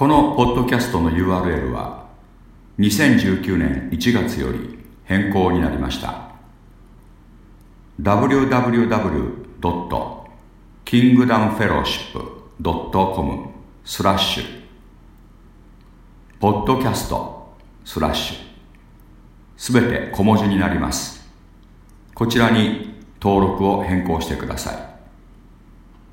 このポッドキャストの URL は2019年1月より変更になりました。www.kingdomfellowship.com スラッシュポッドキャストスラッシュ。すべて小文字になります。こちらに登録を変更してください。